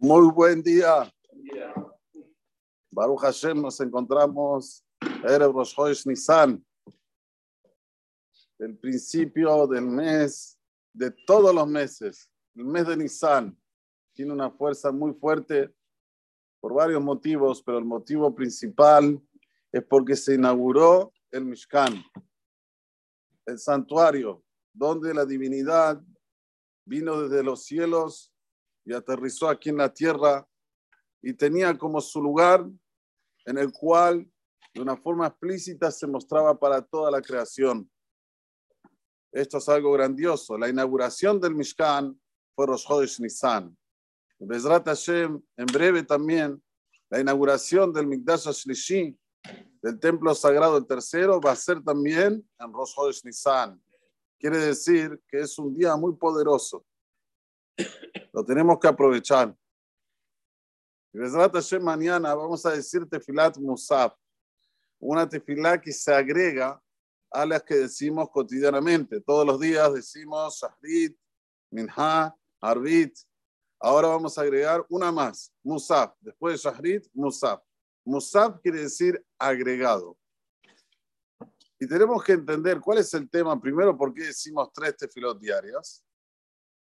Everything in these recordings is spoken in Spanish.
Muy buen día. Baruch Hashem, nos encontramos Erev Rosh Nisan, el principio del mes, de todos los meses. El mes de Nisan tiene una fuerza muy fuerte por varios motivos, pero el motivo principal es porque se inauguró el Mishkan, el santuario, donde la divinidad vino desde los cielos y aterrizó aquí en la tierra y tenía como su lugar en el cual de una forma explícita se mostraba para toda la creación. Esto es algo grandioso. La inauguración del Mishkan fue Rosh Chodesh Nisan. Bezrat Hashem, en breve también, la inauguración del Mikdash Ashlishi, del templo sagrado el tercero, va a ser también en Rosh Chodesh Nisan. Quiere decir que es un día muy poderoso. Lo tenemos que aprovechar. Y mañana vamos a decir tefilat musaf, una tefilá que se agrega a las que decimos cotidianamente. Todos los días decimos shahrit, minha, arbit. Ahora vamos a agregar una más, musaf. Después de shahrit, musaf. Musaf quiere decir agregado. Y tenemos que entender cuál es el tema, primero, por qué decimos tres tefilot diarias.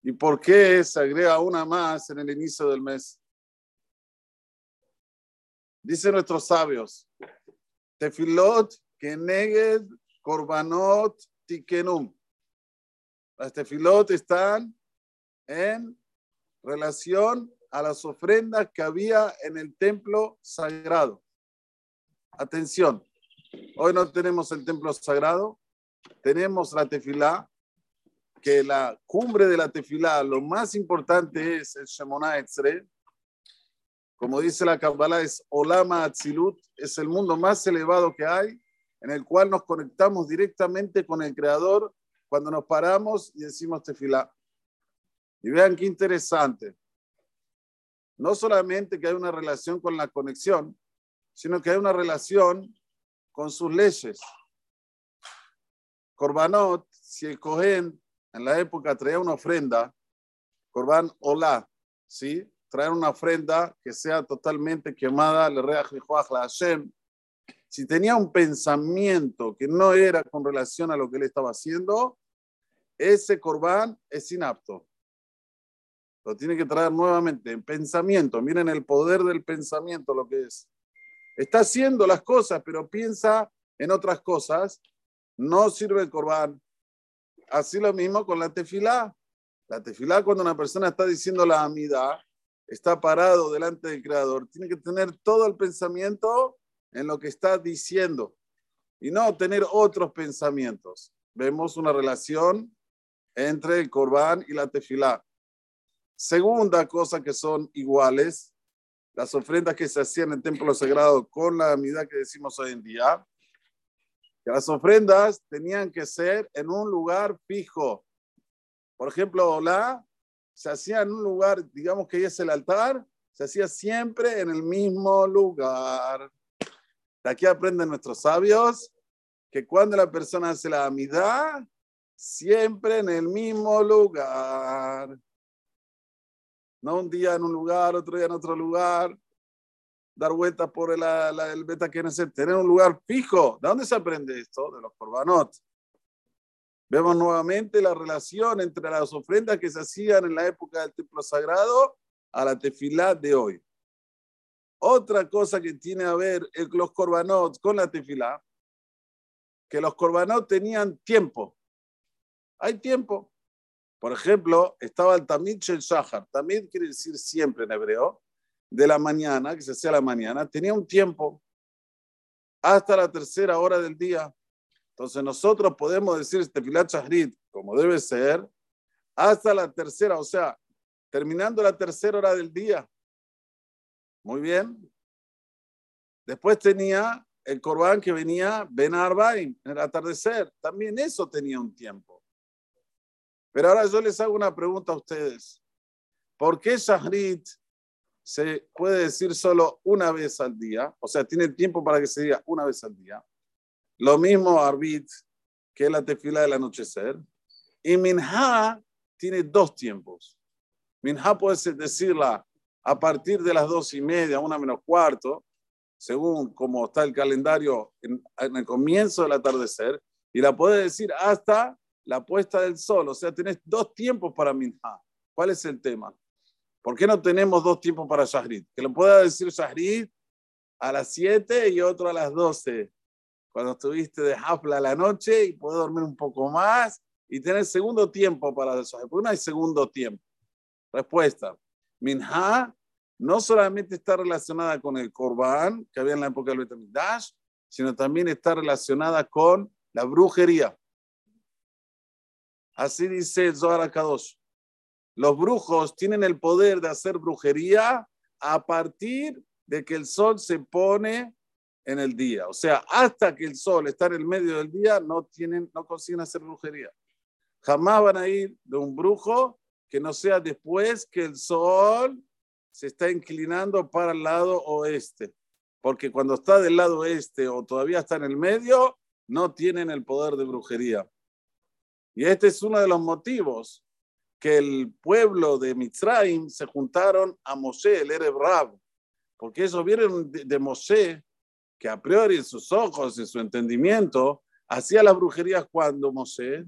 ¿Y por qué se agrega una más en el inicio del mes? Dicen nuestros sabios, tefilot keneged korbanot tikenum. Las tefilot están en relación a las ofrendas que había en el templo sagrado. Atención, hoy no tenemos el templo sagrado, tenemos la tefilá, que la cumbre de la tefilá, lo más importante es el Shemona Etzre. Como dice la Kabbalah, es Olama Atzilut, es el mundo más elevado que hay, en el cual nos conectamos directamente con el Creador cuando nos paramos y decimos tefilá. Y vean qué interesante. No solamente que hay una relación con la conexión, sino que hay una relación con sus leyes. Korbanot, si el Cohen en la época traía una ofrenda, Corban Olá, ¿sí? Traer una ofrenda que sea totalmente quemada, le rea la Hashem. Si tenía un pensamiento que no era con relación a lo que él estaba haciendo, ese Corban es inapto. Lo tiene que traer nuevamente en pensamiento. Miren el poder del pensamiento, lo que es. Está haciendo las cosas, pero piensa en otras cosas. No sirve el Corban, Así lo mismo con la tefilá. La tefilá, cuando una persona está diciendo la amida, está parado delante del Creador, tiene que tener todo el pensamiento en lo que está diciendo y no tener otros pensamientos. Vemos una relación entre el corbán y la tefilá. Segunda cosa que son iguales, las ofrendas que se hacían en el templo sagrado con la amida que decimos hoy en día, que las ofrendas tenían que ser en un lugar fijo. Por ejemplo, la se hacía en un lugar, digamos que es el altar, se hacía siempre en el mismo lugar. De aquí aprenden nuestros sabios que cuando la persona hace la amidad, siempre en el mismo lugar. No un día en un lugar, otro día en otro lugar dar vueltas por el, el beta que tener un lugar fijo. ¿De dónde se aprende esto? De los corbanot. Vemos nuevamente la relación entre las ofrendas que se hacían en la época del templo sagrado a la tefilá de hoy. Otra cosa que tiene a ver los corbanot con la tefilá, que los corbanot tenían tiempo. Hay tiempo. Por ejemplo, estaba el tamid shel shahar. Tamid quiere decir siempre en hebreo de la mañana, que se hacía la mañana, tenía un tiempo hasta la tercera hora del día. Entonces nosotros podemos decir este Pilat Shahrit, como debe ser, hasta la tercera, o sea, terminando la tercera hora del día. Muy bien. Después tenía el Corbán que venía Ben Arbaim, en el atardecer. También eso tenía un tiempo. Pero ahora yo les hago una pregunta a ustedes. ¿Por qué Shahrit se puede decir solo una vez al día, o sea, tiene tiempo para que se diga una vez al día. Lo mismo Arbit, que es la tefila del anochecer. Y Minha tiene dos tiempos. Minha puede decirla a partir de las dos y media, una menos cuarto, según como está el calendario en, el comienzo del atardecer, y la puedes decir hasta la puesta del sol. O sea, tenés dos tiempos para Minha. ¿Cuál es el tema? ¿Por qué no tenemos dos tiempos para Shahrid? Que lo pueda decir Shahrid a las 7 y otro a las 12, cuando estuviste de hafla a la noche y puedes dormir un poco más y tener segundo tiempo para eso. ¿Por qué no hay segundo tiempo? Respuesta. Minha no solamente está relacionada con el Korban, que había en la época del Betamidash, sino también está relacionada con la brujería. Así dice Zohar Kadosh. Los brujos tienen el poder de hacer brujería a partir de que el sol se pone en el día. O sea, hasta que el sol está en el medio del día, no, tienen, no consiguen hacer brujería. Jamás van a ir de un brujo que no sea después que el sol se está inclinando para el lado oeste. Porque cuando está del lado oeste o todavía está en el medio, no tienen el poder de brujería. Y este es uno de los motivos que el pueblo de Mitzrayim se juntaron a Moshe, el Ereb Rab, porque ellos vieron de, de Moshe que a priori en sus ojos, en su entendimiento, hacía las brujerías cuando Moshe,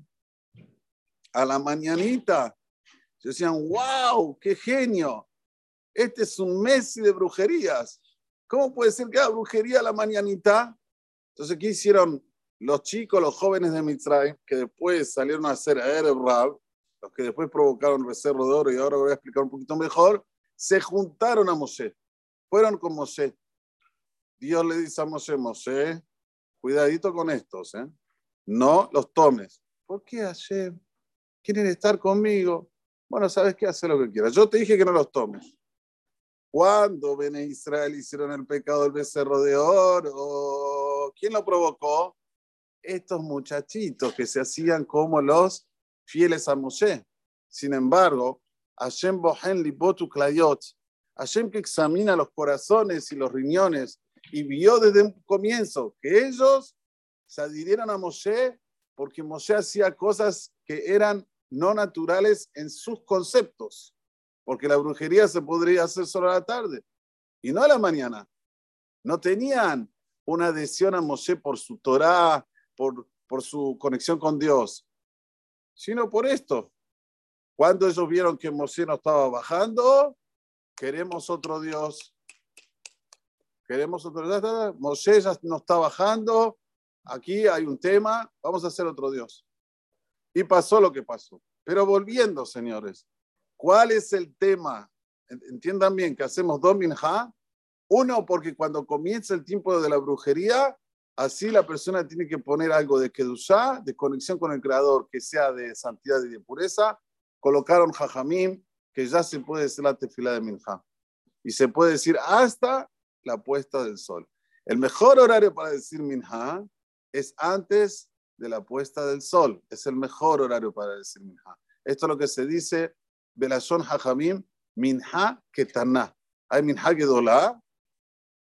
a la mañanita, decían, wow, qué genio, este es un Messi de brujerías. ¿Cómo puede ser que haga brujería a la mañanita? Entonces, ¿qué hicieron los chicos, los jóvenes de Mitzray, que después salieron a hacer Erev Rab, los que después provocaron Becerro de Oro, y ahora voy a explicar un poquito mejor, se juntaron a Moshe, fueron con Moshe. Dios le dice a Moshe, Moshe, cuidadito con estos, ¿eh? no los tomes. ¿Por qué Hashem? ¿Quieren estar conmigo? Bueno, ¿sabes qué? Haz lo que quieras. Yo te dije que no los tomes. Cuando Bene Israel hicieron el pecado del becerro de oro, ¿quién lo provocó? estos muchachitos que se hacían como los fieles a Moshe. Sin embargo, Hashem Bohen Libotu Klayot, Hashem que examina los corazones y los riñones y vio desde un comienzo que ellos se adhirieron a Moshe porque Moshe hacía cosas que eran no naturales en sus conceptos, porque la brujería se podría hacer solo a la tarde y no a la mañana. No tenían una adhesión a Moshe por su Torah, por, por su conexión con Dios, sino por esto. Cuando ellos vieron que Moshe no estaba bajando, queremos otro Dios. Queremos otro Dios. Moshe ya no está bajando. Aquí hay un tema. Vamos a hacer otro Dios. Y pasó lo que pasó. Pero volviendo, señores, ¿cuál es el tema? Entiendan bien que hacemos dos minja. Uno, porque cuando comienza el tiempo de la brujería, Así la persona tiene que poner algo de Kedushá, de conexión con el Creador, que sea de santidad y de pureza. Colocaron Jajamim, que ya se puede decir la tefila de Minja. Y se puede decir hasta la puesta del sol. El mejor horario para decir Minja es antes de la puesta del sol. Es el mejor horario para decir Minja. Esto es lo que se dice, Belashon Jajamim, Minja Ketaná. Hay Minja Gedolá,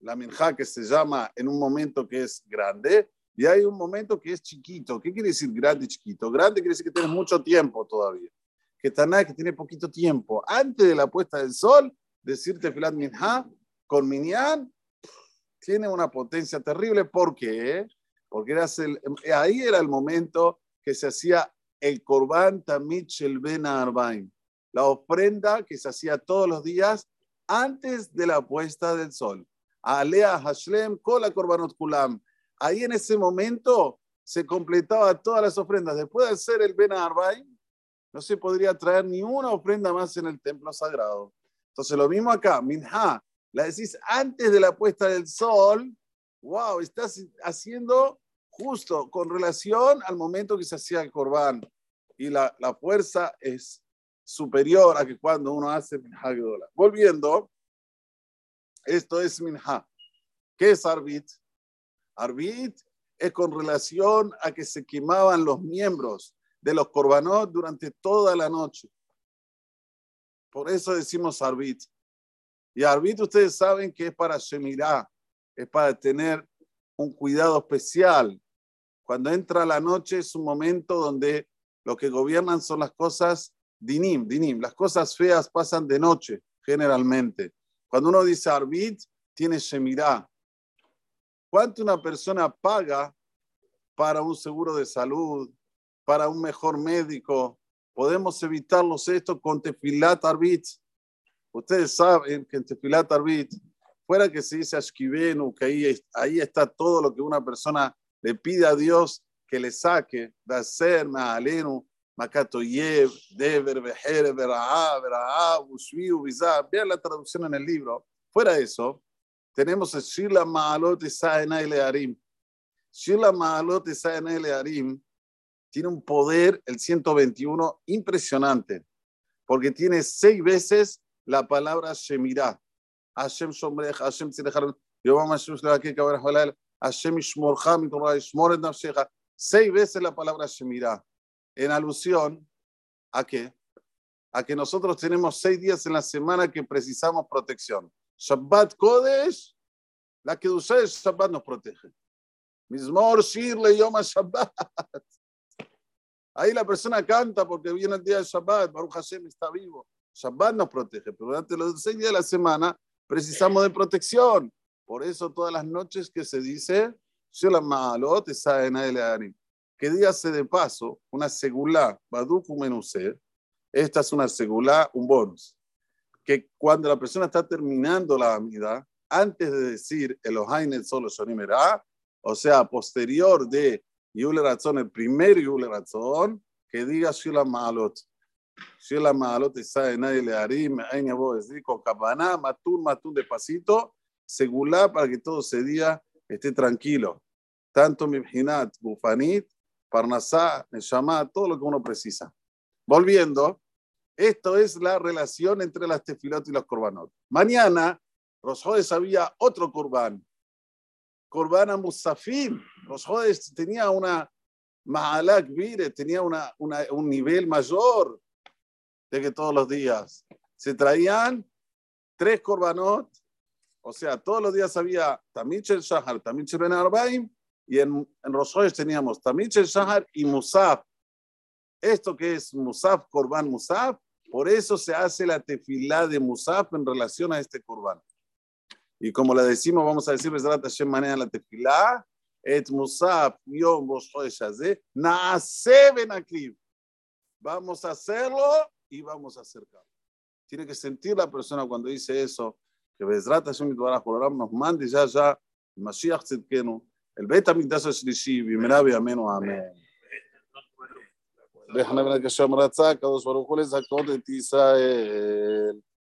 la minja que se llama en un momento que es grande y hay un momento que es chiquito. ¿Qué quiere decir grande y chiquito? Grande quiere decir que tienes mucho tiempo todavía. Que Taná que tiene poquito tiempo. Antes de la puesta del sol, decirte filat minja con minyan tiene una potencia terrible. ¿Por qué? Porque era ahí era el momento que se hacía el korban tamit shel ben arbaim, la ofrenda que se hacía todos los días antes de la puesta del sol. Alea Hashlem, Kola Korbanot Kulam. Ahí en ese momento se completaba todas las ofrendas. Después de hacer el Ben Arbay, no se podría traer ni una ofrenda más en el templo sagrado. Entonces, lo mismo acá, Minha, la decís antes de la puesta del sol. Wow, estás haciendo justo con relación al momento que se hacía el Corban. Y la, la fuerza es superior a que cuando uno hace Minha Volviendo, esto es minha. ¿Qué es arbit? Arbit es con relación a que se quemaban los miembros de los corbanot durante toda la noche. Por eso decimos arbit. Y arbit ustedes saben que es para Shemirah, es para tener un cuidado especial. Cuando entra la noche es un momento donde lo que gobiernan son las cosas dinim, dinim. Las cosas feas pasan de noche generalmente. Cuando uno dice arbit, tiene shemirá. ¿Cuánto una persona paga para un seguro de salud, para un mejor médico? Podemos evitarlos esto con tefilat arbit. Ustedes saben que en tefilat arbit, fuera que se dice ashkivenu, que ahí, ahí está todo lo que una persona le pide a Dios que le saque, de hacer, alenu, Makatoyev, Dever, Bejer, Beraá, Beraá, Ushvi, Ubizá. Vean la traducción en el libro. Fuera eso, tenemos el Shila Maalot Isaena Arim. Shila Maalot Isaena Arim tiene un poder, el 121, impresionante, porque tiene seis veces la palabra Shemirah. Hashem Shomrech, Hashem Tzirechar, Yovam Hashem Shlevakik, Hashem Ishmorcha, Mitorah, Ishmoret Nafshecha. Seis veces la palabra Shemirah en alusión a qué? A que nosotros tenemos seis días en la semana que precisamos protección. Shabbat Kodesh, la que ustedes Shabbat nos protege. Mismor Shirle Yom Shabbat. Ahí la persona canta porque viene el día de Shabbat, Baruch Hashem está vivo. Shabbat nos protege, pero durante los seis días de la semana precisamos de protección. Por eso todas las noches que se dice, Shalom Ma'alot, Arim que dígase de paso, una segula, Baduku Menuse, esta es una segula, un bonus, que cuando la persona está terminando la amida, antes de decir Elohainet solo Shonimera, o sea, posterior de Yule Razón, el primer Yule Razón, que diga Shula Maalot. Shula Maalot sabe nadie le harim, Aina decir con Kabaná, Matun, Matun despacito, segula para que todo ese día esté tranquilo. Tanto Mibhinat, Bufanit, Parnasá, Neshama, todo lo que uno precisa. Volviendo, esto es la relación entre las tefilot y los korbanot. Mañana, Rosjodes había otro korban, korban a Musafim. Rosjodes tenía una Mahalak Vire, tenía una, un nivel mayor de que todos los días. Se traían tres korbanot, o sea, todos los días había Tamich el Shahar, Tamich Ben Arbaim y en, en teníamos Tamich el Shahar y Musaf. Esto que es Musaf, Korban Musaf, por eso se hace la tefilá de Musaf en relación a este Korban. Y como le decimos, vamos a decir, Hashem maneja la tefilá, et Musaf, Yom Rosh Hashanah, Naase Ben Vamos a hacerlo y vamos a acercarlo. Tiene que sentir la persona cuando dice eso, que Bezrat Hashem nos mande ya ya Mashiach Tzidkenu, el beta המקדש השלישי בימינה בימינו אמן. וחנבנה כשם רצה, הקדוש ברוך הוא לזכות את ישראל.